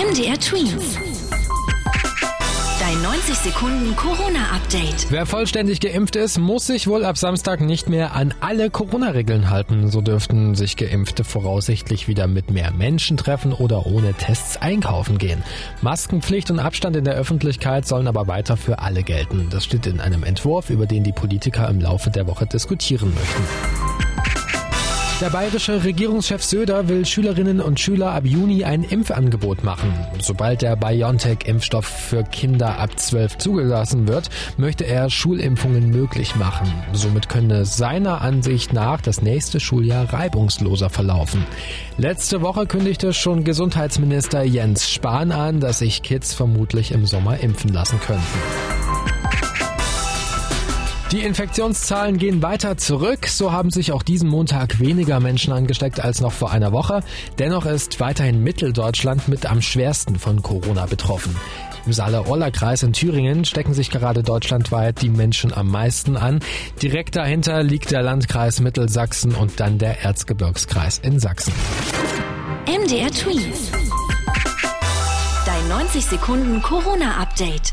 MDR Twins. Dein 90 Sekunden Corona-Update. Wer vollständig geimpft ist, muss sich wohl ab Samstag nicht mehr an alle Corona-Regeln halten. So dürften sich Geimpfte voraussichtlich wieder mit mehr Menschen treffen oder ohne Tests einkaufen gehen. Maskenpflicht und Abstand in der Öffentlichkeit sollen aber weiter für alle gelten. Das steht in einem Entwurf, über den die Politiker im Laufe der Woche diskutieren möchten. Der bayerische Regierungschef Söder will Schülerinnen und Schüler ab Juni ein Impfangebot machen. Sobald der BioNTech-Impfstoff für Kinder ab 12 zugelassen wird, möchte er Schulimpfungen möglich machen. Somit könne seiner Ansicht nach das nächste Schuljahr reibungsloser verlaufen. Letzte Woche kündigte schon Gesundheitsminister Jens Spahn an, dass sich Kids vermutlich im Sommer impfen lassen könnten. Die Infektionszahlen gehen weiter zurück. So haben sich auch diesen Montag weniger Menschen angesteckt als noch vor einer Woche. Dennoch ist weiterhin Mitteldeutschland mit am schwersten von Corona betroffen. Im Saale-Orla-Kreis in Thüringen stecken sich gerade deutschlandweit die Menschen am meisten an. Direkt dahinter liegt der Landkreis Mittelsachsen und dann der Erzgebirgskreis in Sachsen. MDR Tweets. Dein 90 Sekunden Corona-Update.